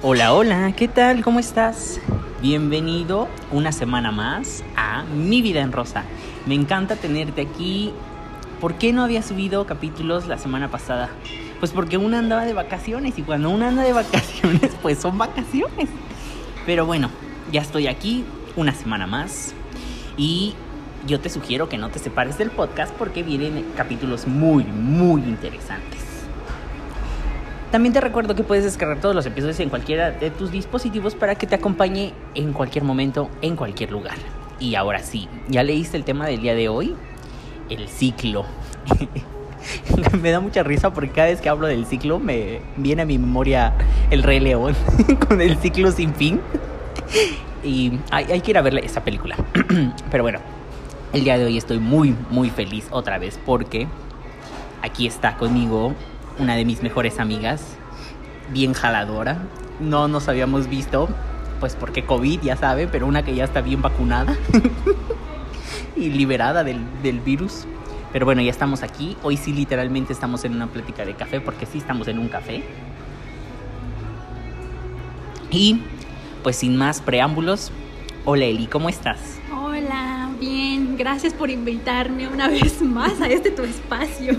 Hola, hola, ¿qué tal? ¿Cómo estás? Bienvenido una semana más a Mi Vida en Rosa. Me encanta tenerte aquí. ¿Por qué no había subido capítulos la semana pasada? Pues porque una andaba de vacaciones y cuando una anda de vacaciones, pues son vacaciones. Pero bueno, ya estoy aquí una semana más y yo te sugiero que no te separes del podcast porque vienen capítulos muy, muy interesantes. También te recuerdo que puedes descargar todos los episodios en cualquiera de tus dispositivos para que te acompañe en cualquier momento, en cualquier lugar. Y ahora sí, ¿ya leíste el tema del día de hoy? El ciclo. me da mucha risa porque cada vez que hablo del ciclo me viene a mi memoria el Rey León con el ciclo sin fin. Y hay, hay que ir a ver esa película. Pero bueno, el día de hoy estoy muy, muy feliz otra vez porque aquí está conmigo una de mis mejores amigas, bien jaladora. No nos habíamos visto, pues porque COVID, ya sabe, pero una que ya está bien vacunada y liberada del, del virus. Pero bueno, ya estamos aquí. Hoy sí literalmente estamos en una plática de café porque sí estamos en un café. Y pues sin más preámbulos, hola Eli, ¿cómo estás? Gracias por invitarme una vez más a este tu espacio.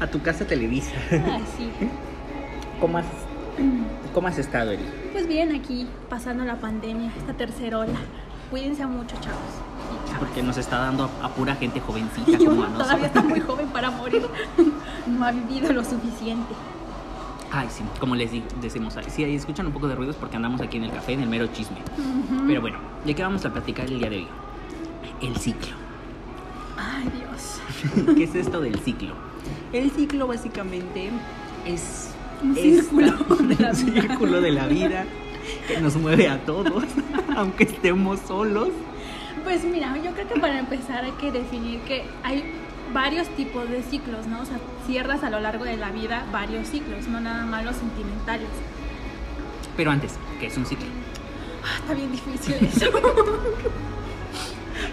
A tu casa Televisa. Así. ¿Cómo has, cómo has estado, Eli? Pues bien, aquí pasando la pandemia, esta tercera ola. Cuídense mucho, chavos. Porque nos está dando a, a pura gente jovencita Y como uno a nosotros. todavía está muy joven para morir. No ha vivido lo suficiente. Ay, sí, como les decimos, ay, sí, ahí escuchan un poco de ruidos porque andamos aquí en el café, en el mero chisme. Pero bueno, ¿de qué vamos a platicar el día de hoy? El ciclo. Ay, Dios. ¿Qué es esto del ciclo? El ciclo básicamente es Un esta- círculo de la un círculo de la vida que nos mueve a todos, aunque estemos solos. Pues mira, yo creo que para empezar hay que definir que hay varios tipos de ciclos, ¿no? O sea, cierras a lo largo de la vida varios ciclos, no nada más los sentimentales. Pero antes, ¿qué es un ciclo? Ah, está bien difícil eso.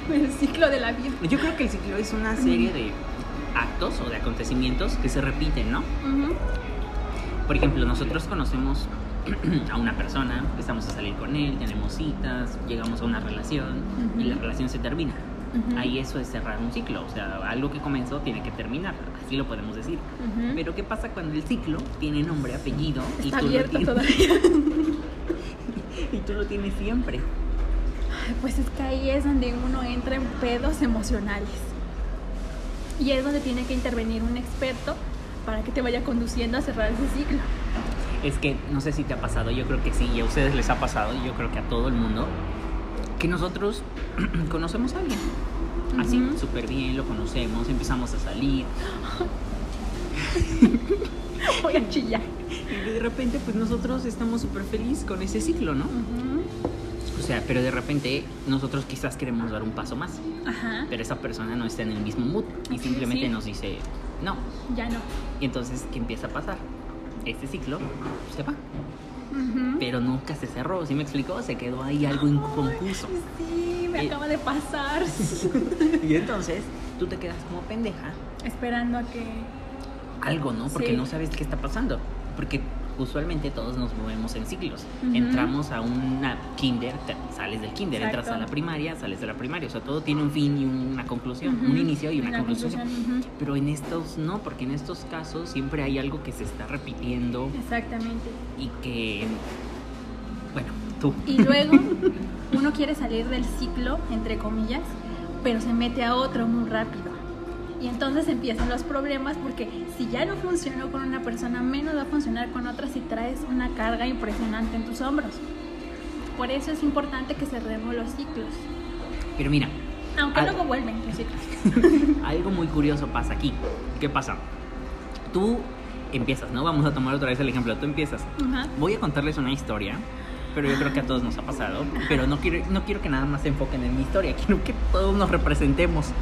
El ciclo de la vida. Yo creo que el ciclo es una serie de actos o de acontecimientos que se repiten, ¿no? Ujú. Por ejemplo, nosotros conocemos a una persona, empezamos a salir con él, tenemos citas, llegamos a una relación y la relación se termina. Ujú. Ahí eso es cerrar un ciclo, o sea, algo que comenzó tiene que terminar, así lo podemos decir. Pero ¿qué pasa cuando el ciclo tiene nombre, apellido y Está tú, lo tienes, y tú lo tienes siempre? Pues es que ahí es donde uno entra en pedos emocionales. Y es donde tiene que intervenir un experto para que te vaya conduciendo a cerrar ese ciclo. Es que no sé si te ha pasado, yo creo que sí, y a ustedes les ha pasado, y yo creo que a todo el mundo, que nosotros conocemos a alguien. Así, Ujú. súper bien, lo conocemos, empezamos a salir, Voy a chillar. y de repente pues nosotros estamos súper felices con ese ciclo, ¿no? O sea, pero de repente nosotros quizás queremos dar un paso más, Ajá. pero esa persona no está en el mismo mood y simplemente Sí. nos dice no. Ya no. Y entonces, ¿qué empieza a pasar? Este ciclo se va, pero nunca se cerró, ¿sí me explicó? Se quedó ahí algo inconfuso. Sí, me Eh. acaba de pasar. Y entonces tú te quedas como pendeja, Esperando a que. algo, ¿no? Porque Sí. no sabes qué está pasando. Porque usualmente todos nos movemos en ciclos. Entramos a una kinder, te- sales del kinder, entras a la primaria, sales de la primaria. O sea, todo tiene un fin y una conclusión, un inicio y una, Una conclusión. Pero en estos no, porque en estos casos siempre hay algo que se está repitiendo Exactamente. y que, bueno, tú. Y luego uno quiere salir del ciclo, entre comillas, pero se mete a otro muy rápido. Y entonces empiezan los problemas porque si ya no funcionó con una persona, menos va a funcionar con otra si traes una carga impresionante en tus hombros. Por eso es importante que cerremos los ciclos. Pero mira, Aunque luego vuelven los ciclos. algo muy curioso pasa aquí. ¿Qué pasa? Tú empiezas, ¿no? Vamos a tomar otra vez el ejemplo. Tú empiezas. Voy a contarles una historia, pero yo creo que a todos nos ha pasado. Pero no quiero, no quiero que nada más se enfoquen en mi historia, quiero que todos nos representemos.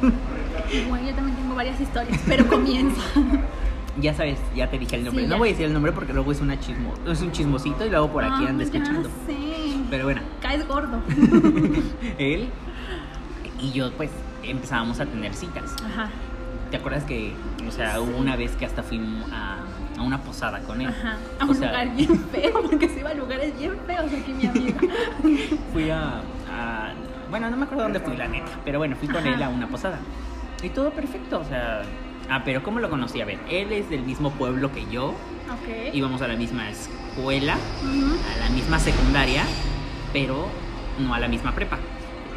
Bueno, yo también tengo varias historias, pero comienza. ya sabes, ya te dije el nombre. Sí, no ya. voy a decir el nombre porque luego es, una chismo, es un chismosito y luego por aquí Ah, anda escuchando. sé. Pero bueno, Caes gordo. él y yo pues empezábamos a tener citas. Ajá. ¿Te acuerdas que, o sea, hubo una vez que hasta fuimos a, a una posada con él? Ajá. A O un sea, lugar bien feo, porque se iba a lugares bien caballeros aquí, mi amiga. fui a, a- Bueno, no me acuerdo dónde fui, la neta. Pero bueno, fui con Ajá. él a una posada. Y todo perfecto, o sea... Ah, pero ¿cómo lo conocí? A ver, él es del mismo pueblo que yo. Ok. Íbamos a la misma escuela, Ujú. a la misma secundaria, pero no a la misma prepa.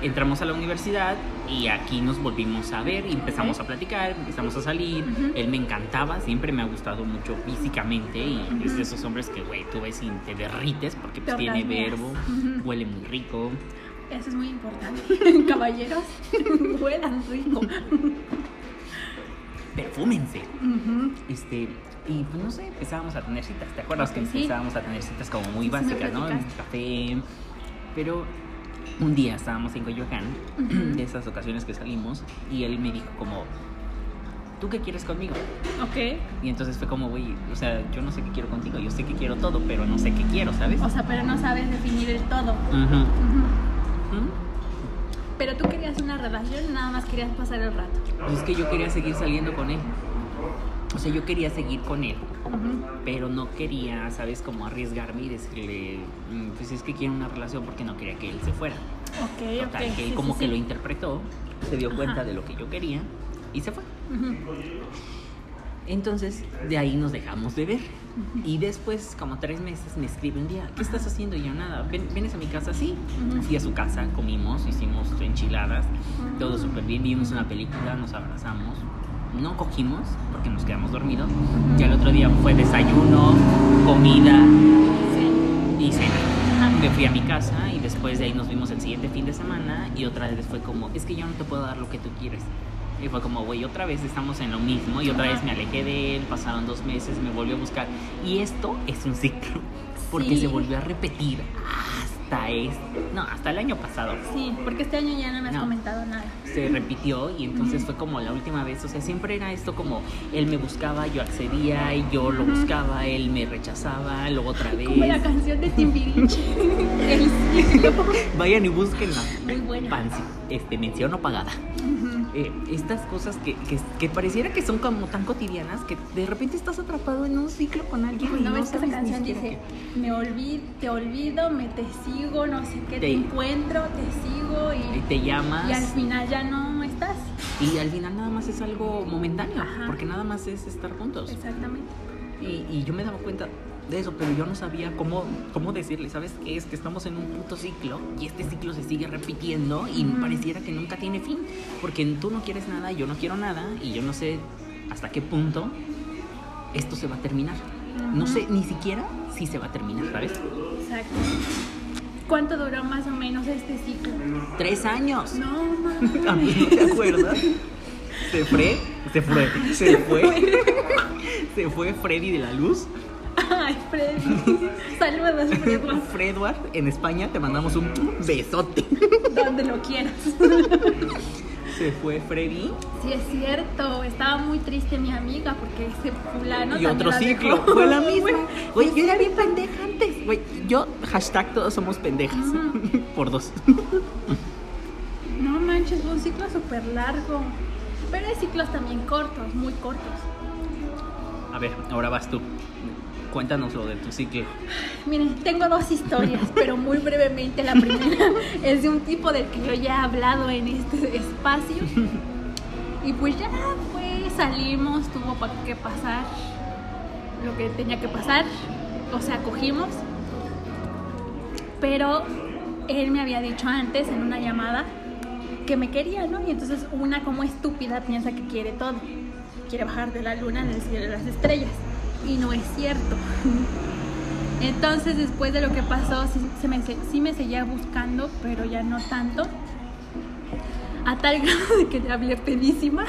Entramos a la universidad y aquí nos volvimos a ver y empezamos Ok. a platicar, empezamos a salir. Ujú. Él me encantaba, siempre me ha gustado mucho físicamente y es Ujú. de esos hombres que, güey, tú ves y te derrites porque pues, tiene verbo, huele muy rico. Eso es muy importante. Caballeros, huelan rico. Perfúmense. Este, y pues no sé, empezábamos a tener citas. ¿Te acuerdas que sí. empezábamos a tener citas como muy sí básicas, ¿no? En café. Pero un día estábamos en Coyoacán, Ujú. de esas ocasiones que salimos, y él me dijo como, ¿tú qué quieres conmigo? Ok. Y entonces fue como, güey, o sea, yo no sé qué quiero contigo, yo sé que quiero todo, pero no sé qué quiero, ¿sabes? O sea, pero no sabes definir el todo. Ujú. Ujú. Pero tú querías una relación, nada más querías pasar el rato. Pues es que yo quería seguir saliendo con él. O sea, yo quería seguir con él. Pero no quería, ¿sabes? Como arriesgarme y decirle, "Mm, pues es que quiero una relación porque no quería que él se fuera. Ok, Total, que él sí, como sí, que sí. lo interpretó, se dio cuenta de lo que yo quería y se fue. Ujú. Entonces, de ahí nos dejamos de ver. Y después, como tres meses, me escribe un día, ¿qué estás haciendo? Y yo, nada, "Ven- ¿vienes a mi casa? Sí. Fui a su casa, comimos, hicimos enchiladas, todo súper bien, vimos una película, nos abrazamos. No cogimos porque nos quedamos dormidos. Ujú. Ya el otro día fue desayuno, comida, Sí. y cena. Me fui a mi casa y después de ahí nos vimos el siguiente fin de semana y otra vez fue como, es que yo no te puedo dar lo que tú quieres. Y fue como, güey, otra vez estamos en lo mismo y otra vez me alejé de él, pasaron dos meses, me volvió a buscar. Y esto es un ciclo, porque Sí. se volvió a repetir hasta este, no, hasta el año pasado. Sí, porque este año ya no me has No. comentado nada. Se repitió y entonces fue como la última vez, o sea, siempre era esto como, él me buscaba, yo accedía y yo lo buscaba, él me rechazaba, luego otra vez. Como la canción de Timbiriche. el ciclo. Vayan y búsquenla. Muy buena. Pansi, este, mención no pagada. Eh, estas cosas que, que, que pareciera que son como tan cotidianas que de repente estás atrapado en un ciclo con alguien y ¿No ves que esa sabes ni canción dice, me olvido, te olvido, me te sigo, no sé qué, te, Te- encuentro, te sigo. Y y, te llamas y al final ya no estás? y al final nada más es algo momentáneo Ajá. porque nada más es estar juntos. Exactamente. Y, y yo me daba cuenta de eso, pero yo no sabía cómo, cómo decirle, ¿sabes qué? Es que estamos en un puto ciclo y este ciclo se sigue repitiendo y pareciera que nunca tiene fin, porque tú no quieres nada, yo no quiero nada y yo no sé hasta qué punto esto se va a terminar. No sé ni siquiera si se va a terminar, ¿sabes? Exacto. ¿Cuánto duró más o menos este ciclo? Tres años. No, ¿A mames. mí no te acuerdas? Se fue, se fue, se fue, se fue Freddy de la Luz. Ay, Freddy. Saludos, Freddy. Fredward, en España te mandamos un besote. Donde lo quieras. Se fue Freddy Sí, es cierto. Estaba muy triste mi amiga porque ese fulano. y otro ciclo. dejó. Fue la misma. Güey, yo era bien pendeja antes. Güey, yo, hashtag todos somos pendejas. Por dos. No manches, fue un ciclo súper largo. Pero hay ciclos también cortos, muy cortos. A ver, ahora vas tú. Cuéntanos lo de tu ciclo. Miren, tengo dos historias, pero muy brevemente. La primera es de un tipo del que yo ya he hablado en este espacio. Y pues ya fue, salimos, tuvo que pasar lo que tenía que pasar. O sea, cogimos. Pero él me había dicho antes en una llamada que me quería, ¿no? Y entonces una como estúpida piensa que quiere todo. Quiere bajar de la luna en el cielo de las estrellas. Y no es cierto. Entonces después de lo que pasó, sí, se me, sí me seguía buscando, pero ya no tanto. A tal grado de que le hablé pedísima.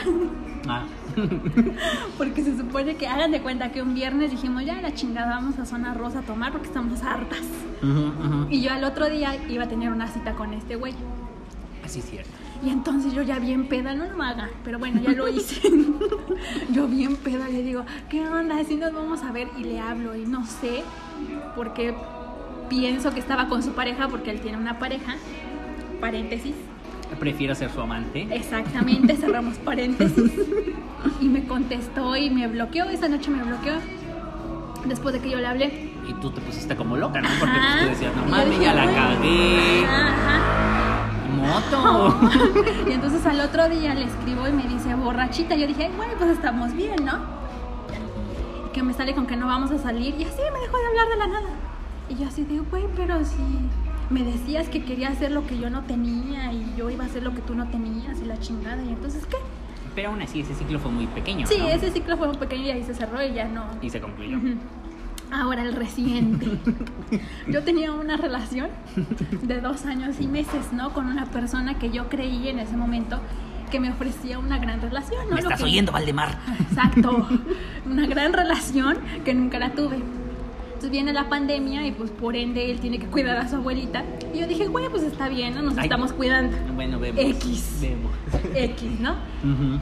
Ah. Porque se supone que hagan de cuenta que un viernes dijimos, ya la chingada, vamos a Zona Rosa a tomar porque estamos hartas. Ujú. Y yo al otro día iba a tener una cita con este güey. Así es cierto. Y entonces yo ya bien peda, no lo haga, pero bueno, ya lo hice. yo bien peda le digo, ¿qué onda? Así nos vamos a ver y le hablo y no sé, porque pienso que estaba con su pareja porque él tiene una pareja. Paréntesis. Prefiero ser su amante. Exactamente, cerramos paréntesis. Y me contestó y me bloqueó, esa noche me bloqueó. Después de que yo le hablé. Y tú te pusiste como loca, ¿no? Porque pues, Ajá. tú decías, no mames, ya la cagué. Ajá. Moto. y entonces al otro día le escribo y me dice borrachita. Yo dije, bueno, pues estamos bien, ¿no? Que me sale con que no vamos a salir. Y así me dejó de hablar de la nada. Y yo así digo, güey, pero si me decías que quería hacer lo que yo no tenía y yo iba a hacer lo que tú no tenías y la chingada. Y entonces, ¿qué? Pero aún así, ese ciclo fue muy pequeño. Sí, ¿no? ese ciclo fue muy pequeño y ahí se cerró y ya no. Y se concluyó. Ujú. Ahora el reciente. Yo tenía una relación de dos años y meses, ¿no? Con una persona que yo creí en ese momento que me ofrecía una gran relación, ¿no? ¿Me Lo estás que- oyendo, Valdemar? Exacto. Una gran relación que nunca la tuve. Entonces viene la pandemia y pues por ende él tiene que cuidar a su abuelita. Y yo dije, güey, pues está bien, ¿no? Nos Ay. estamos cuidando. Bueno, vemos. X. Vemos. X, ¿no? Ujú.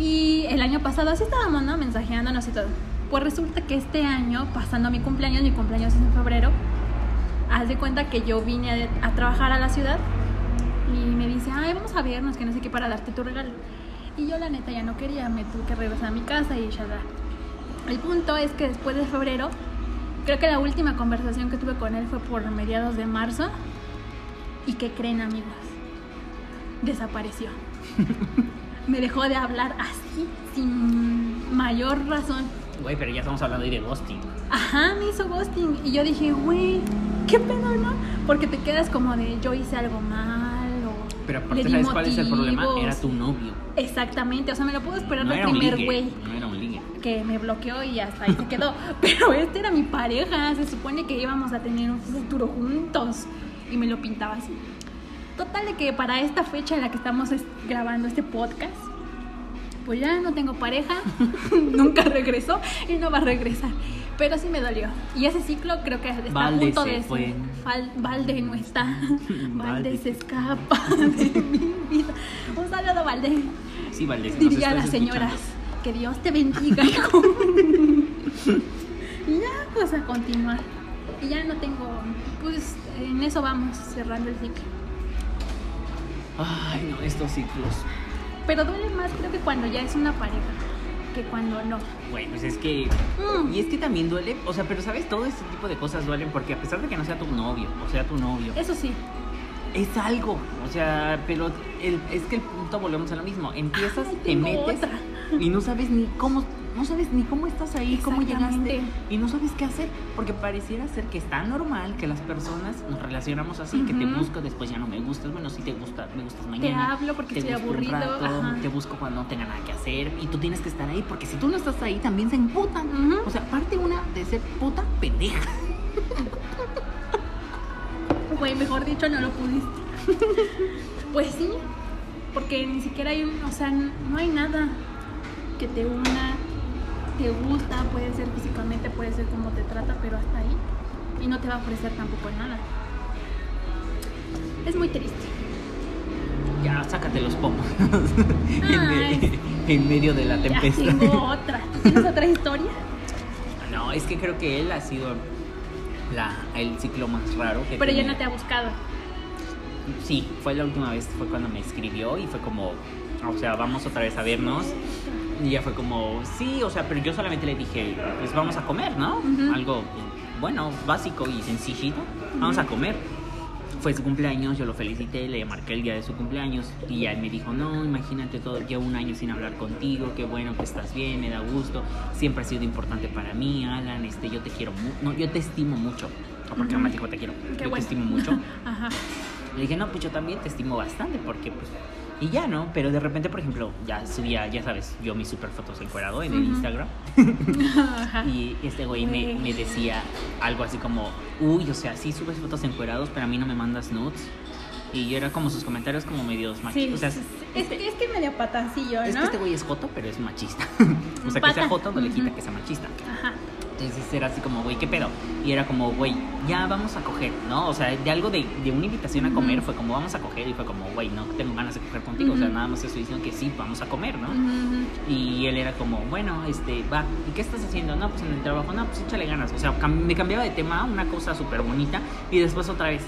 Y el año pasado así estábamos, ¿no? Mensajeándonos y todo. Pues resulta que este año, pasando mi cumpleaños, mi cumpleaños es en febrero, haz de cuenta que yo vine a, a trabajar a la ciudad y me dice, ay, vamos a vernos, que no sé qué, para darte tu regalo. Y yo la neta ya no quería, me tuve que regresar a mi casa y ya. El punto es que después de febrero, creo que la última conversación que tuve con él fue por mediados de marzo. ¿Y qué creen amigos? Desapareció. me dejó de hablar así, sin mayor razón. Güey, pero ya estamos hablando ahí de ghosting. Ajá, me hizo ghosting. Y yo dije, güey, ¿qué pedo, no? Porque te quedas como de yo hice algo mal o. Pero le aparte, di ¿sabes cuál es el problema? motivos. Era tu novio. Exactamente, o sea, me lo puedo esperar No del era un primer ligue. güey No era un ligue. que me bloqueó y hasta ahí se quedó. Pero este era mi pareja, se supone que íbamos a tener un futuro juntos y me lo pintaba así. Total de que para esta fecha en la que estamos es- grabando este podcast, pues ya no tengo pareja, nunca regresó y no va a regresar. Pero sí me dolió. Y ese ciclo creo que está Valde a punto de fue. Valde no está. Valde. Valde se escapa de mi vida. Un saludo, Valde. Sí, Valdés. nos Diría a las señoras, escuchando. que Dios te bendiga, hijo. y ya, pues a continuar. Y ya no tengo, pues en eso vamos, cerrando el ciclo. Ay, no, estos ciclos. Pero duele más creo que cuando ya es una pareja, que cuando no. Güey, pues es que. Mm. Y es que también duele. O sea, pero sabes, todo este tipo de cosas duelen porque a pesar de que no sea tu novio, o sea, tu novio, Eso sí, es algo. O sea, pero el- es que el punto volvemos a lo mismo. Empiezas, Ay, te metes otra. y no sabes ni cómo. No sabes ni cómo estás ahí, cómo llegaste y no sabes qué hacer, porque pareciera ser que es tan normal que las personas nos relacionamos así, que te busco, después ya no me gustas, bueno, sí te gusta, me gustas te mañana. hablo porque te estoy un aburrido. rato, te busco cuando no tenga nada que hacer y tú tienes que estar ahí porque si tú no estás ahí también se emputan. O sea, parte una de ser puta pendeja. Güey, mejor dicho, no lo pudiste. pues sí, porque ni siquiera hay un, o sea, no hay nada que te una, te gusta, puede ser físicamente, puede ser como te trata, pero hasta ahí. Y no te va a ofrecer tampoco nada. Es muy triste. Ya, sácate los pomos. en, medio de la Ya tempestad. tengo otra. ¿Tú tienes otra historia? No, es que creo que él ha sido la, el ciclo más raro que Pero ya no te ha buscado. Sí, fue la última vez, fue cuando me escribió y fue como, o sea, vamos otra vez a vernos. Y ya fue como, sí, o sea, pero yo solamente le dije, pues vamos a comer, ¿no? Algo, bueno, básico y sencillito. Vamos a comer. Fue su cumpleaños, yo lo felicité, le marqué el día de su cumpleaños y ya él me dijo, no, imagínate todo, llevo un año sin hablar contigo, qué bueno que estás bien, me da gusto, siempre has sido importante para mí, Alan, este, yo te quiero mucho, no, yo te estimo mucho, porque Ujú. además dijo te quiero, Qué yo bueno. te estimo mucho. Ajá. Le dije, no, pues yo también te estimo bastante porque pues... Y ya, ¿no? Pero de repente, por ejemplo, ya subía, ya sabes, yo mis super fotos encuerado en el Ujú. Instagram. Ajá. Y este güey me, decía algo así como, uy, o sea, sí subes fotos encuerados, pero a mí no me mandas nudes. Y yo era como sus comentarios como medios Sí, machistas. o sea, sí, sí. es, es que medio patacillo, ¿no? es que este güey es joto, pero es machista. o sea, que sea joto no le quita que sea machista. Ajá. Entonces era así como, güey, ¿qué pedo? Y era como, güey, ya vamos a coger, ¿no? O sea, de algo de, de una invitación a comer Ujú. fue como, vamos a coger. Y fue como, güey, no tengo ganas de coger contigo. O sea, nada más estoy diciendo que sí, vamos a comer, ¿no? Ujú. Y él era como, bueno, este, va, ¿y qué estás haciendo? No, pues en el trabajo, no, pues échale ganas. O sea, cam- me cambiaba de tema, una cosa súper bonita, y después otra vez,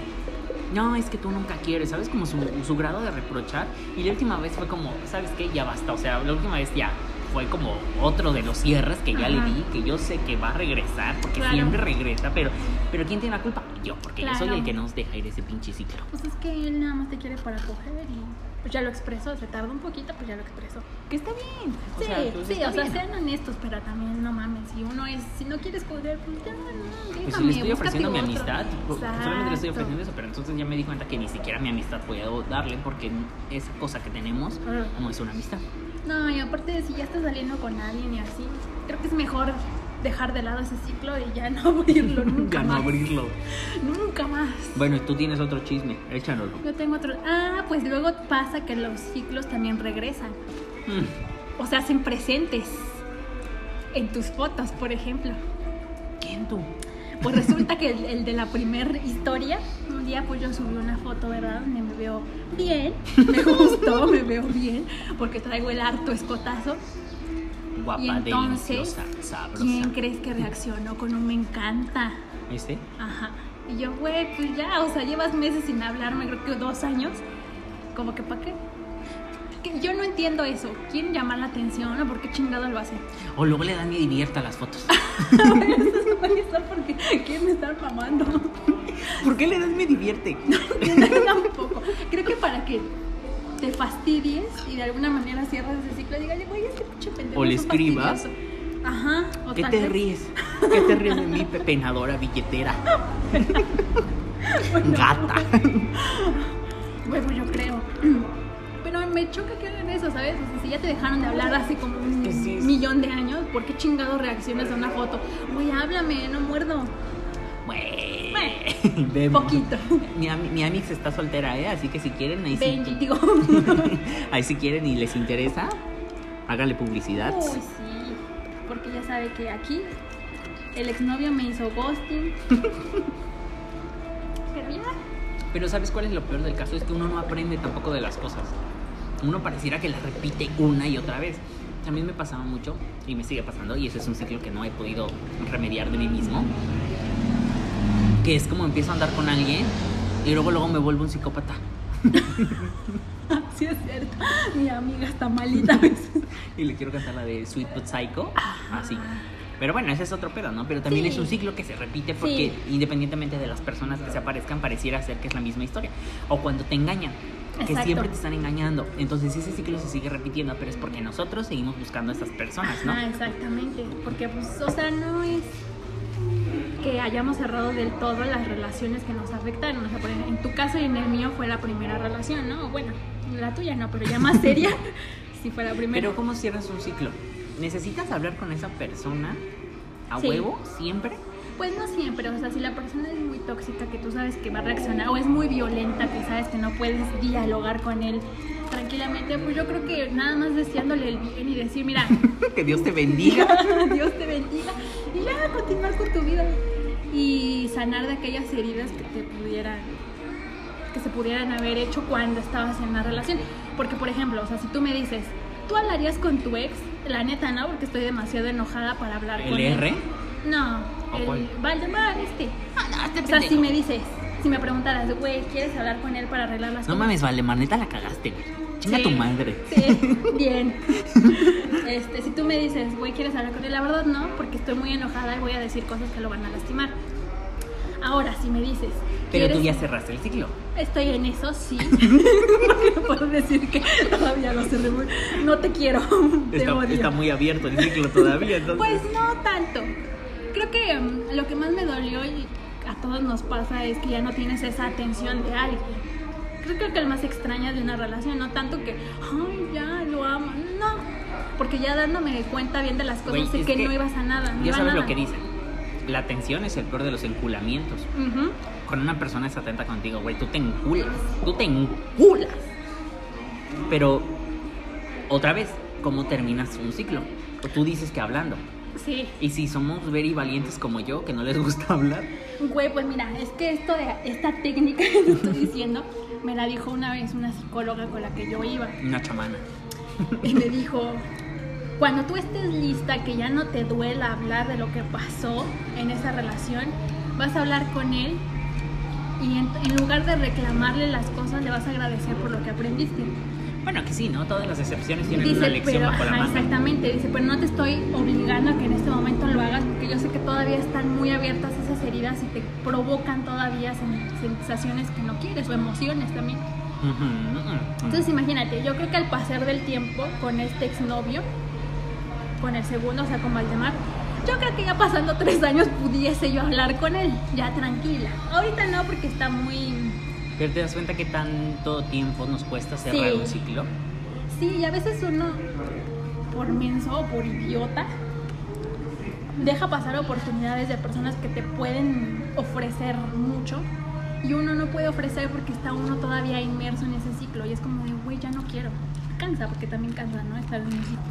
no, es que tú nunca quieres, ¿sabes? Como su, su grado de reprochar. Y la última vez fue como, ¿sabes qué? Ya basta. O sea, la última vez ya fue como otro de los cierres que ya le Ajá. di, que yo sé que va a regresar, porque Claro. siempre regresa, pero, pero ¿quién tiene la culpa? Yo, porque yo soy Claro. el que nos deja ir ese pinche ciclo. Pues es que él nada más te quiere para coger y pues ya lo expresó, se tardó un poquito, pues ya lo expresó. Que está bien. O Sí, sea, pues sí, o sea, bien. sean honestos, pero también no mames, si uno es, si no quieres coger, pues ya, no, déjame, Pues si le estoy ofreciendo mi amistad, pues, solamente le estoy Exacto. ofreciendo eso, pero entonces ya me di cuenta que ni siquiera mi amistad puedo darle porque esa cosa que tenemos no es una amistad. No, y aparte si ya estás saliendo con alguien y así, creo que es mejor dejar de lado ese ciclo y ya no abrirlo nunca Ya no más. abrirlo. Nunca más. Bueno, y tú tienes otro chisme, échanoslo. Yo tengo otro. Ah, pues luego pasa que los ciclos también regresan. Mm, O se hacen presentes en tus fotos, por ejemplo. ¿Quién tú? Pues resulta que el, el de la primera historia, un día pues yo subí una foto, ¿verdad? Donde me veo bien, me gustó, me veo bien, porque traigo el harto escotazo. Guapa, Y entonces, deliciosa, sabrosa. ¿Quién crees que reaccionó con un me encanta? ¿Ese? Ajá. Y yo, güey, pues ya, o sea, llevas meses sin hablarme, creo que dos años. Como que, ¿para qué? Que yo no entiendo eso. ¿Quieren llamar la atención o por qué chingado lo hacen? O luego le dan me divierta las fotos. Porque quieren estar mamando. ¿Por qué le das me divierte? Tampoco. Creo que para que te fastidies y de alguna manera cierras ese ciclo, dígale, güey, este pinche pendejo. O le escribas. fastidioso". Ajá. O ¿Qué tal te vez- ríes? ¿Qué te ríes de mi penadora billetera? Bueno, Gata. Bueno, yo creo. Pero me choca que hagan eso, ¿sabes? O sea, si ya te dejaron de hablar hace como que sí millón de años, ¿por qué chingado reaccionas a una foto? Güey, háblame, no muerdo. Güey. Poquito. Mi, mi amix está soltera, ¿eh? Así que si quieren, ahí sí. Benji, digo. Ahí si quieren y les interesa, háganle publicidad. Uy, sí. Porque ya sabe que aquí el exnovio me hizo ghosting. Pero ya. Pero ¿sabes cuál es lo peor del caso? Es que uno no aprende tampoco de las cosas. Uno pareciera que las repite una y otra vez. Mí me pasaba mucho y me sigue pasando y ese es un ciclo que no he podido remediar de mí mismo. Que es como empiezo a andar con alguien y luego luego me vuelvo un psicópata. Sí es cierto. Mi amiga está malita a veces. Y le quiero cantar la de Sweet But Psycho. Así. Pero bueno, ese es otro pedo, ¿no? Pero también Sí. es un ciclo que se repite porque Sí. independientemente de las personas que se aparezcan, pareciera ser que es la misma historia. O cuando te engañan, que Exacto. siempre te están engañando. Entonces ese ciclo se sigue repitiendo, pero es porque nosotros seguimos buscando a estas personas, ¿no? Ah, exactamente. Porque, pues, o sea, no es que hayamos cerrado del todo las relaciones que nos afectaron. O sea, por ejemplo, en tu caso y en el mío fue la primera relación, ¿no? Bueno, la tuya no, pero ya más seria, si fue la primera. Pero ¿cómo cierras un ciclo? ¿Necesitas hablar con esa persona a Sí. huevo siempre? Pues no siempre, o sea, si la persona es muy tóxica, que tú sabes que va a reaccionar, o es muy violenta, que sabes que no puedes dialogar con él tranquilamente, pues yo creo que nada más deseándole el bien y decir, mira, que Dios te bendiga. Dios te bendiga, y ya continuar con tu vida y sanar de aquellas heridas que te pudieran, que se pudieran haber hecho cuando estabas en la relación. Porque, por ejemplo, o sea, si tú me dices, ¿tú hablarías con tu ex? La neta, no, porque estoy demasiado enojada para hablar con ¿El él. R? No, ¿O el? Valdemar, este. Ah, no, este O sea, si me dices, si me preguntaras, güey, ¿quieres hablar con él para arreglar las No cosas? mames, Valdemar, neta la cagaste, güey. Chinga Sí. tu madre. Sí, bien. Este, si tú me dices, güey, ¿quieres hablar con él? La verdad no, porque estoy muy enojada y voy a decir cosas que lo van a lastimar. Ahora, si me dices, Pero tú ¿quieres- ya cerraste el ciclo. Estoy en eso, sí. Porque no puedo decir que todavía lo cerré. muy- No te quiero, te Está, odio. está muy abierto el ciclo todavía, entonces. Pues no tanto. Creo que mm, lo que más me dolió y a todos nos pasa es que ya no tienes esa atención de alguien. Creo que lo que más extraña de una relación, no tanto que, ay, ya lo amo. No, porque ya dándome cuenta bien de las cosas, Güey, sé que, que no ibas a nada. No ya sabes lo nada. que dicen. La atención es el peor de los enculamientos. Ujú. Cuando una persona es atenta contigo, güey, tú te enculas. Tú te enculas. Pero, otra vez, ¿cómo terminas un ciclo? O tú dices que hablando. Sí. Y si somos very valientes como yo, que no les gusta hablar, Güey, pues mira, es que esto de esta técnica que te estoy diciendo me la dijo una vez una psicóloga con la que yo iba. una chamana. y me dijo, cuando tú estés lista, que ya no te duela hablar de lo que pasó en esa relación, vas a hablar con él y en, en lugar de reclamarle las cosas, le vas a agradecer por lo que aprendiste. Bueno, que sí, ¿no? Todas las excepciones tienen Dice, una lección pero, bajo la ajá, manga. exactamente, dice, pero no te estoy obligando a que en este momento lo hagas porque yo sé que todavía están muy abiertas esas heridas y te provocan todavía sen- sensaciones que no quieres o emociones también. Entonces imagínate, yo creo que al pasar del tiempo con este exnovio, con el segundo, o sea, con Valdemar, yo creo que ya pasando tres años pudiese yo hablar con él, ya tranquila. Ahorita no porque está muy... Pero te das cuenta que tanto tiempo nos cuesta cerrar Sí. un ciclo. Sí, y a veces uno, por menso o por idiota, deja pasar oportunidades de personas que te pueden ofrecer mucho y uno no puede ofrecer porque está uno todavía inmerso en ese ciclo y es como de, güey, ya no quiero. Cansa, porque también cansa, ¿no? Estar en un ciclo.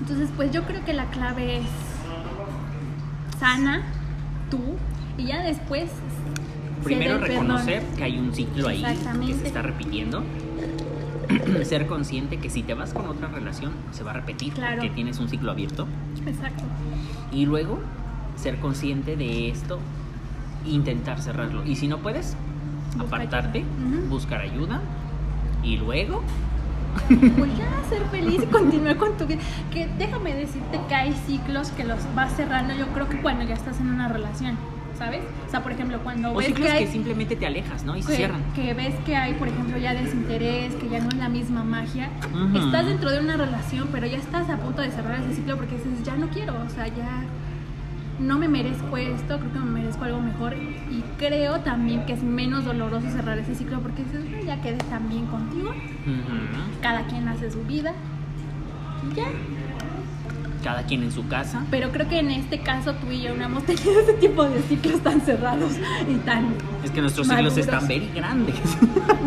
Entonces, pues yo creo que la clave es sana, tú, y ya después... Primero perdón. reconocer que hay un ciclo ahí que se está repitiendo. Ser consciente que si te vas con otra relación se va a repetir Claro. porque tienes un ciclo abierto. Exacto. Y luego ser consciente de esto intentar cerrarlo. Y si no puedes, Busca apartarte, ayuda. Buscar ayuda y luego pues ya ser feliz y continuar con tu vida. Que déjame decirte que hay ciclos que los vas cerrando, yo creo que cuando ya estás en una relación, ¿sabes? O sea, por ejemplo, cuando o ves ciclos que simplemente te alejas, ¿no? Y se cierran. que ves que hay, por ejemplo, ya desinterés, que ya no es la misma magia. Estás dentro de una relación, pero ya estás a punto de cerrar ese ciclo porque dices, ya no quiero, o sea, ya no me merezco esto, creo que me merezco algo mejor. Y creo también que es menos doloroso cerrar ese ciclo porque dices, "Bueno, ya quedé tan bien contigo, cada quien hace su vida. Ya. Cada quien en su casa. Pero creo que en este caso tú y yo no hemos tenido ese tipo de ciclos tan cerrados y tan Es que nuestros ciclos Maduros. están very grandes.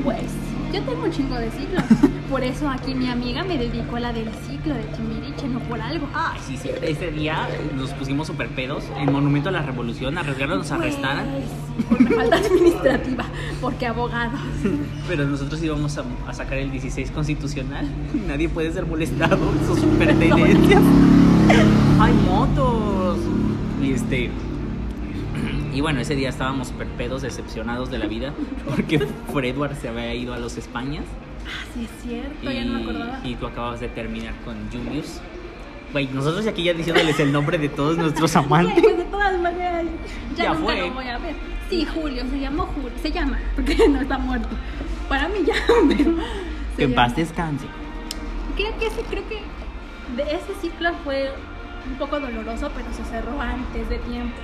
Pues yo tengo un chingo de ciclos. Por eso aquí mi amiga me dedicó a la del ciclo de Timbiriche, no por algo. Ay, sí, sí. Ese día nos pusimos super pedos en Monumento a la Revolución. Arriesgaron nos arrestaran. Pues, por falta administrativa, porque abogados. Pero nosotros íbamos a, a sacar el 16 constitucional. Nadie puede ser molestado sus pertenencias. ¡Hay motos! Y este. Y bueno, ese día estábamos super pedos, decepcionados de la vida, porque Fredward se había ido a los Españas. Ah, sí es cierto, Y, ya no me acordaba. y tú acabas de terminar con Julius. Güey, nosotros aquí ya diciéndoles el nombre de todos nuestros amantes. pues de todas maneras, ya, Ya nunca fue. lo voy a ver. Sí, Julio, se llamó Julio, se llama, porque no está muerto. Para mí ya, pero Que en paz descanse. Creo que ese, creo que de ese ciclo fue un poco doloroso, pero se cerró antes de tiempo.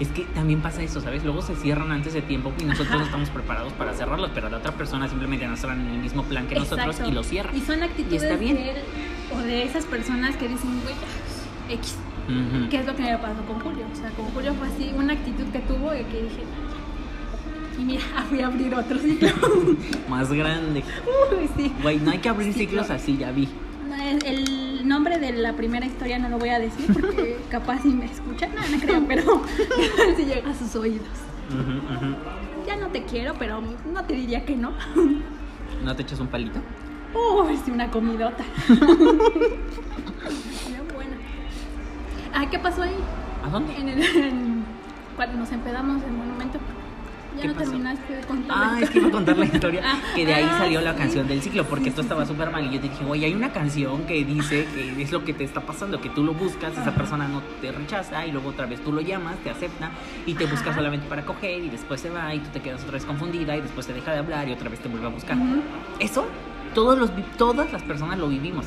Es que también pasa eso, ¿sabes? Luego se cierran antes de tiempo y nosotros no estamos preparados para cerrarlos, pero la otra persona simplemente no está en el mismo plan que nosotros y lo cierra. Y son actitudes está bien. de él o de esas personas que dicen, güey, X. ¿Qué es lo que me pasó con Julio? O sea, con Julio fue así, una actitud que tuvo y que dije, y mira, fui a abrir otro ciclo. Más grande. Uy, sí. Güey, no hay que abrir Ciclo. ciclos así, ya vi. No, el- El nombre de la primera historia no lo voy a decir porque capaz si me escuchan, no, no creo, pero si llega a sus oídos. Ya no te quiero, pero no te diría que no. ¿No te echas un palito? Uy, sí, una comidota. Buena. Ah, ¿qué pasó ahí? ¿A dónde? En el, en- cuando nos empedamos en Monumento. Ya ¿Qué no pasó? terminaste de contar. Ah, es que iba a contar la historia. Ah, Que de ahí ah, salió la canción del ciclo, porque tú estabas súper mal. Y yo te dije, güey, hay una canción que dice que es lo que te está pasando, que tú lo buscas, esa persona no te rechaza, y luego otra vez tú lo llamas, te acepta, y te busca solamente para coger, y después se va, y tú te quedas otra vez confundida, y después te deja de hablar, y otra vez te vuelve a buscar. Eso, todos los, todas las personas lo vivimos.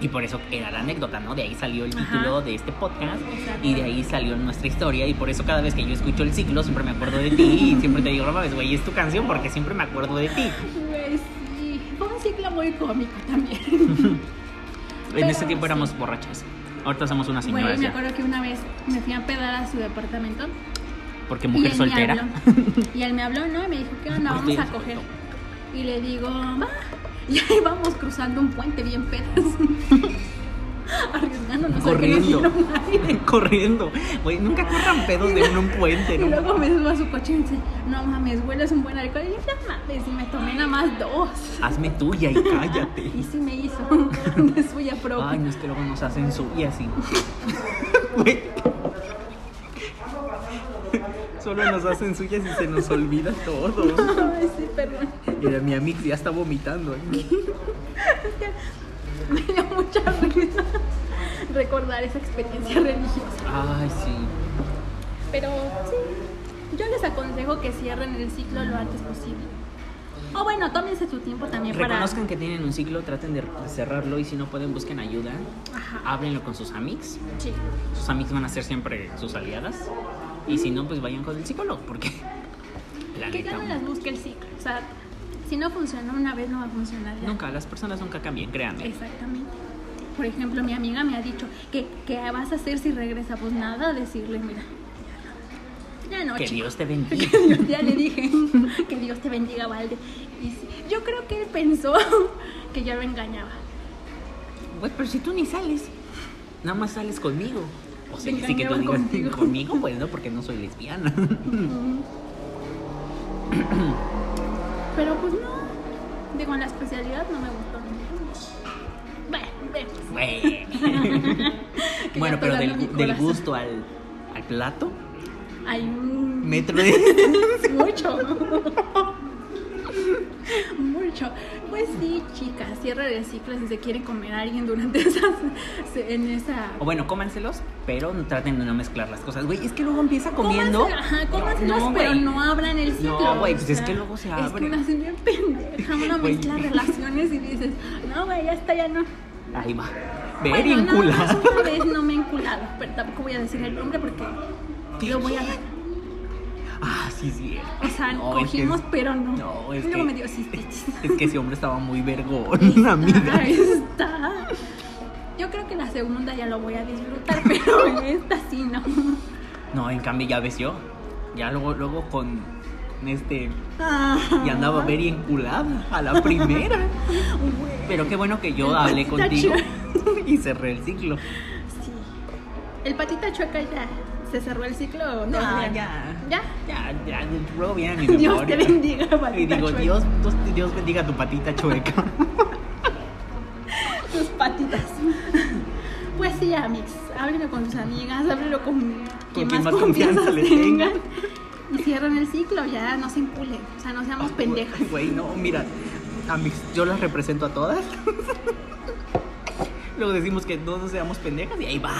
Y por eso era la anécdota, ¿no? De ahí salió el Ajá. título de este podcast y de ahí salió nuestra historia y por eso cada vez que yo escucho el ciclo siempre me acuerdo de ti y siempre te digo, no mames, güey, es tu canción porque siempre me acuerdo de ti. Güey, sí. Fue un ciclo muy cómico también. En ese tiempo sí. éramos borrachas. Ahorita somos unas Güey, señoras me ya. acuerdo que una vez me fui a pedar a su departamento. Porque mujer soltera. Y él me habló, ¿no? Y me dijo, ¿qué onda? Pues Vamos sí, a coger. Y le digo, va. Y ahí vamos cruzando un puente bien pedas. Arriesgándonos a que Corriendo. diera un aire. Corriendo. Güey, nunca corran pedos de un, un puente, Y ¿no? luego me subo a su coche y me dice, no mames, hueles un buen alcohol. Y yo, no mames, y me tomé nada más dos. Hazme tuya y cállate. Y sí me hizo de suya propia. Ay, no es que luego nos hacen su y así. Güey. Solo nos hacen suyas y se nos olvida todo. Ay, sí, perdón. Mira, mi amigo ya está vomitando aquí. Me dio mucha risa recordar esa experiencia religiosa. Ay, sí. Pero sí, yo les aconsejo que cierren el ciclo lo antes posible. O bueno, tómense su tiempo también para... Reconozcan que tienen un ciclo, traten de cerrarlo y si no pueden busquen ayuda. Ajá. Háblenlo con sus amigos. Sí. Sus amigos van a ser siempre sus aliadas. Y si no, pues vayan con el psicólogo, porque la Que ya neta, no las busque el ciclo. O sea, si no funciona una vez, no va a funcionar ya. nunca, las personas nunca cambian, créanme. Exactamente. Por ejemplo, mi amiga me ha dicho que ¿qué vas a hacer si regresa? Pues nada, decirle, mira, ya no, Que chico. Dios te bendiga. Dios- ya le dije que Dios te bendiga, Valde. Y sí, yo creo que él pensó que yo lo engañaba. Pues, pero si tú ni sales, nada más sales conmigo. O sea, Me sí que tú digas contigo. conmigo, pues no, porque no soy lesbiana. Pero pues no. Digo, en la especialidad no me gustó ninguno. Bueno, pero del, gusto al, al plato, Hay un metro de... Mucho. Mucho. Pues sí, chicas, cierren el ciclo si se quiere comer a alguien durante esas. en esa. O bueno, cómanselos, pero traten de no mezclar las cosas. Güey, es que luego empieza comiendo. Ajá, cómanselos, No, pero no abran el ciclo. No, güey, pues o es sea, que luego se Es abre. que una es bien pendeja, Güey. mezcla relaciones y dices, no, güey, ya está, ya no. Ahí va. Ver Bueno, enculado. una vez no me he enculado, pero tampoco voy a decir el nombre porque lo voy a. Ah, sí, sí. O sea, No, es que cogimos, pero no. No, es Luego que- me dio cistitis. Es que ese hombre estaba muy vergón, amiga. Ahí está. Yo creo que la segunda ya lo voy a disfrutar, pero en esta sí no. No, en cambio ya ves yo. Ya luego, luego con este. Y andaba very enculada a la primera. Pero qué bueno que yo hablé contigo y cerré el ciclo. Sí. El patita chueca ya se cerró el ciclo. o No, Ya, ya. ¿Ya? Ya, ya, a mi Dios memoria. te bendiga, patita Y digo, chueca. Dios, Dios, bendiga tu patita chueca. Tus patitas. Pues sí, amigos. Háblenlo con sus amigas, háblenlo con quien quien más, confianza confianza le tengan. Y cierren el ciclo, ya no se enculen. O sea, no seamos pendejas. Güey, no, mira, a mis- yo las represento a todas. Luego decimos que no nos seamos pendejas y ahí va.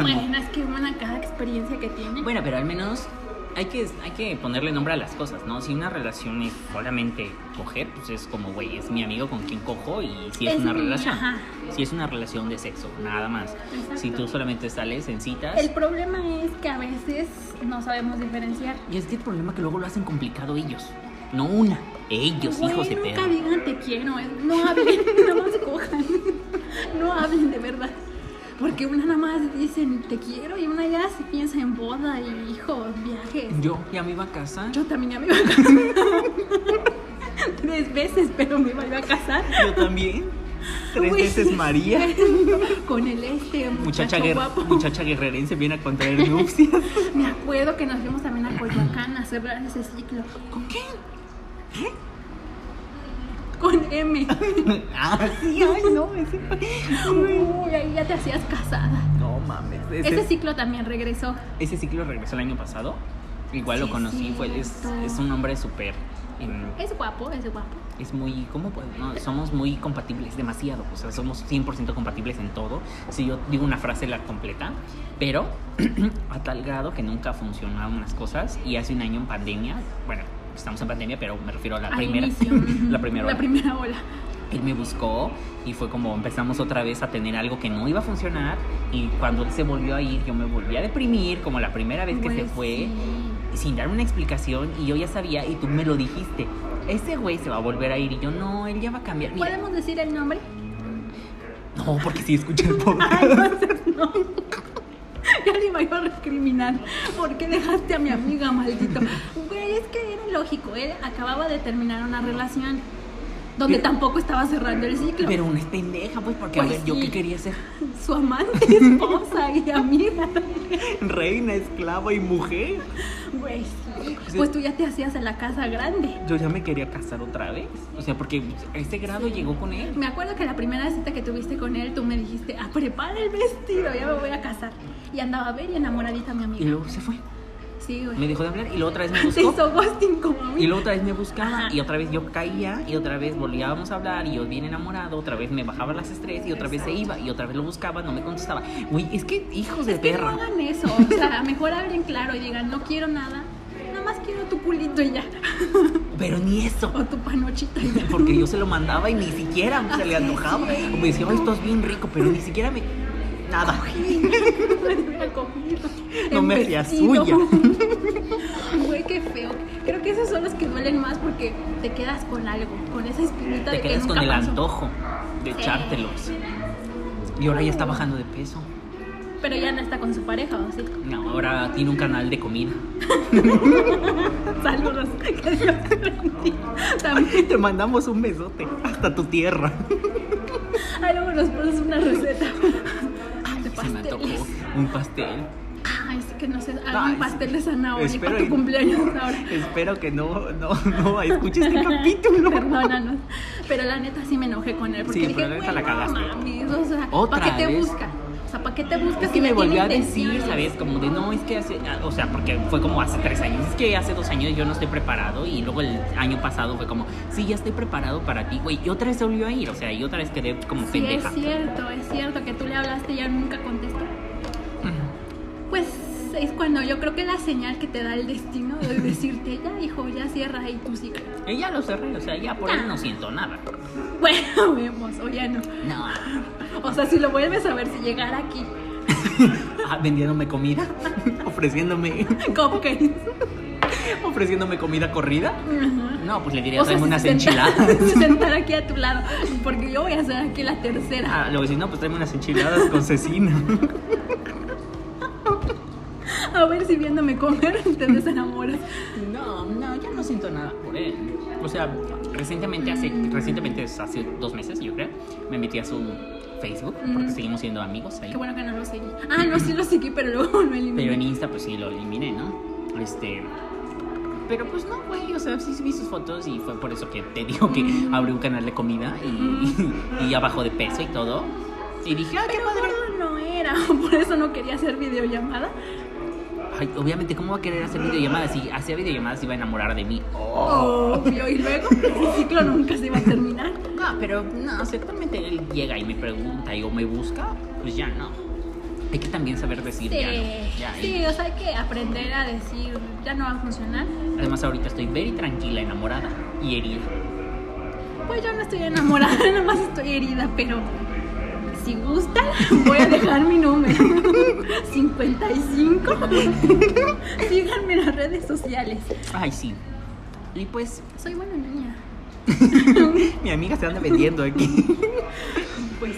Bueno, es que una cada experiencia que tiene. Bueno, pero al menos hay que, hay que ponerle nombre a las cosas, ¿no? Si una relación es solamente coger, pues es como, güey, es mi amigo con quien cojo y si es, Es una mi- relación. ajá. Si es una relación de sexo, nada más. Exacto. Si tú solamente sales en citas. El problema es que a veces no sabemos diferenciar. Y es que el problema es que luego lo hacen complicado ellos. No una, ellos, Güey, hijos de nunca perro. digan te quiero, eh, no hablen, nada más cojan. No hablen de verdad. Porque una nada más dicen te quiero y una ya se piensa en boda y hijos, viajes. Yo ya me iba a casar. Yo también ya me iba a casar. Tres veces, pero me iba a casar. Yo también. Tres Uy. veces María. Con el este Muchacha, muchacho guapo. muchacha guerrerense viene a contraer nupcias. Me acuerdo que nos fuimos también a Coyoacán a cerrar ese ciclo. ¿Con qué? Con M. ah, sí, ay, no, ese. Uy, ahí ya te hacías casada. No mames. Ese Ese, ciclo también regresó. ese ciclo regresó el año pasado. Igual Sí, lo conocí, fue, es, es un hombre súper. Es guapo, es guapo. es muy, ¿cómo puedo? No, somos muy compatibles, demasiado, o sea, somos 100% compatibles en todo. Si yo digo una frase, la completa, pero a tal grado que nunca funcionaron las cosas y hace un año en pandemia, bueno, estamos en pandemia, pero me refiero a la Al primera, la primera La ola. primera ola. Él me buscó y fue como empezamos otra vez a tener algo que no iba a funcionar y cuando él se volvió a ir yo me volví a deprimir como la primera vez que se Pues fue sí. sin darme una explicación y yo ya sabía y tú me lo dijiste. Ese güey se va a volver a ir y yo no, él ya va a cambiar. Mira, ¿Podemos decir el nombre? no, porque si escucha el podcast. Ay, entonces no. Iba a recriminar. ¿Por qué dejaste a mi amiga, maldito? Güey, es que era lógico. Él acababa de terminar una relación donde Pero- tampoco estaba cerrando el ciclo. Pero una es pendeja, pues, porque Pues a ver, yo qué quería ser Su amante, esposa y amiga reina, esclava y mujer. Güey, sí. Pues tú ya te hacías en la casa grande. Yo ya me quería casar otra vez. O sea, porque a ese grado Sí. llegó con él. Me acuerdo que la primera cita que tuviste con él, tú me dijiste, ah, prepara el vestido, ya me voy a casar. Y andaba a ver y enamoradita mi Y amiga. luego se fue. Sí, güey. Me dejó de hablar y luego otra vez me Te buscó. hizo ghosting como a mí. Y luego otra vez me buscaba Ajá. y otra vez yo caía y otra vez volvíamos a hablar y yo bien enamorado, otra vez me bajaba las estrés y otra vez se iba y otra vez lo buscaba, no me contestaba. Uy, es que hijos de Es que no perra. hagan eso. O sea, mejor hablen claro y digan, no quiero nada. Más quiero tu culito y ya. Pero ni eso. O tu panochita y ya. Porque yo se lo mandaba y ni siquiera se le antojaba. es. O me decía, ay, estás bien rico, pero ni siquiera me. Nada. No me hacía suya. Güey, qué feo. Creo que esos son los que duelen más porque te quedas con algo, con esa espinita de Te que quedas con nunca el pasó. antojo de echártelos. Y ahora ya está bajando de peso. Pero ya no está con su pareja, ¿o sí? No, ahora tiene un canal de comida. Saludos. Que Dios te bendiga. También. Te mandamos un besote hasta tu tierra. Ay, luego nos pones una receta. Ay, de Se me antojó pasteles. un pastel. Ay, sí que no sé, haga Ay, un pastel de zanahoria espero para tu y- cumpleaños ahora. Espero que no, no, no escuches este capítulo. Perdónanos. Pero la neta sí me enojé con él. Porque Sí, dije, pero la neta güey, la no cagaste. mames, o sea, Otra ¿para qué te busca? O sea, ¿para qué te buscas Es si que me volvió a decir? ¿sabes? Como de no, es que hace, o sea, porque fue como hace tres años, es que hace dos años yo no estoy preparado y luego el año pasado fue como, sí, ya estoy preparado para ti, güey, y otra vez se volvió a ir, o sea, y otra vez quedé como Sí, pendeja. es cierto, es cierto que tú le hablaste y ya nunca contestó. Pues es cuando yo creo que la señal que te da el destino de decirte, ya hijo, ya cierra ahí tu ciclo. Ya lo cerré, o sea, ya por él no siento nada. Bueno, vemos, o ya no. No, O sea, si lo vuelves a ver, si llegara aquí, ah, vendiéndome comida, ofreciéndome, cupcakes. ofreciéndome comida corrida. No, pues le diría, O sea, tráeme unas si se senta- enchiladas. se sentar aquí a tu lado, porque yo voy a ser aquí la tercera. Ah, luego decís, no, pues tráeme unas enchiladas con cecina. A ver si viéndome comer te desenamoras. No, no, ya no siento nada por él. O sea, recientemente, hace, recientemente, hace dos meses, yo creo, me metí a su Facebook, porque Mm. seguimos siendo amigos ahí. Qué bueno que no lo seguí. Ah, no, sí lo seguí, pero luego lo eliminé. Pero en Insta, pues sí, lo eliminé, ¿no? Este... Pero pues no, güey, o sea, sí vi sus fotos y fue por eso que te digo que Mm. abrí un canal de comida y, y abajo de peso y todo. Y dije, ah, qué padre. gordo no era, por eso no quería hacer videollamada. Ay, obviamente, ¿cómo va a querer hacer videollamadas? Si hacía videollamadas, se iba a enamorar de mí. Obvio, y luego ese ciclo nunca se iba a terminar. No, pero no, ciertamente él llega y me pregunta y o me busca, pues ya no. Hay que también saber decir Sí, ya no. Ya, y- sí, o sea, hay que aprender a decir, ya no va a funcionar. Además, ahorita estoy very tranquila, enamorada y herida. Pues yo no estoy enamorada, nada más estoy herida, pero si gustan, voy a dejar mi número. 55. Síganme en las redes sociales. Ay, sí. Y pues, Soy buena niña. mi amiga se anda vendiendo aquí. Pues,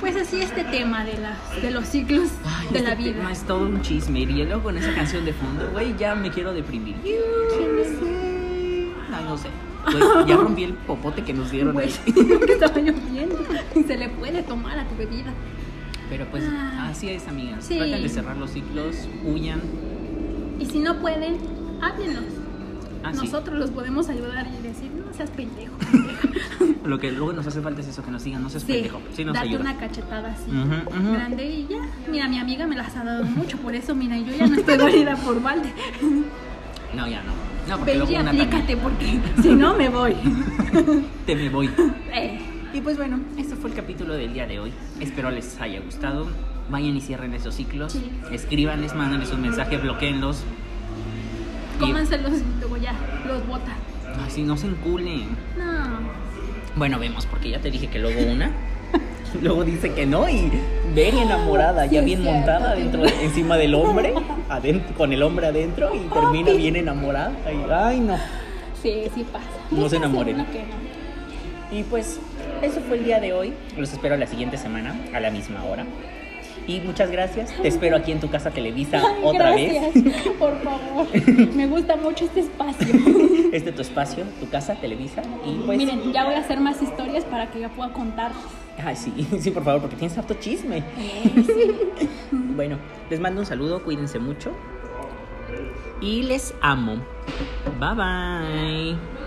pues así este tema de, las, de los ciclos Ay, de este la vida. tema es todo un chisme. Y luego con esa canción de fondo, güey, ya me quiero deprimir. Ay, no sé. Ya rompí el popote que nos dieron ahí. que estaba lloviendo se le puede tomar a tu bebida. Pero pues, Ah. así es, amigas. Sí. Tratan de cerrar los ciclos, huyan. Y si no pueden, háblenos. Ah, sí. Nosotros los podemos ayudar y decir, no seas pendejo. Lo que luego nos hace falta es eso, que nos digan, no seas Sí, pendejo. Sí nos date ayuda. una cachetada así. Grande y ya. Mira, mi amiga me las ha dado mucho, por eso, mira, yo ya no estoy dolida por balde. No, ya no. No, porque Ven y luego una aplícate, porque si no me voy. te me voy. Eh, Y pues bueno, este fue el capítulo del día de hoy. Espero les haya gustado. Vayan y cierren esos ciclos. Sí. Escríbanles, mándenles un mensaje, bloqueenlos. Cómanselos y luego ya, los botan. Ay, si no se enculen. No. Bueno, vemos, porque ya te dije que luego una. luego dice que no y very enamorada, ya bien cierto, montada dentro, de- encima del hombre, adentro, con el hombre adentro y termina Papi. bien enamorada. Ay, ay, no. Sí, sí pasa. No se enamoren. no. Y pues eso fue el día de hoy. Los espero la siguiente semana a la misma hora. Y muchas gracias. Te espero aquí en tu casa Televisa Ay, otra gracias, vez. por favor. Me gusta mucho este espacio. Este es tu espacio, tu casa Televisa. Y pues. Miren, ya voy a hacer más historias para que ya pueda contar. Ay, sí, sí, por favor, porque tienes harto chisme. Bueno, les mando un saludo, cuídense mucho. Y les amo. Bye bye.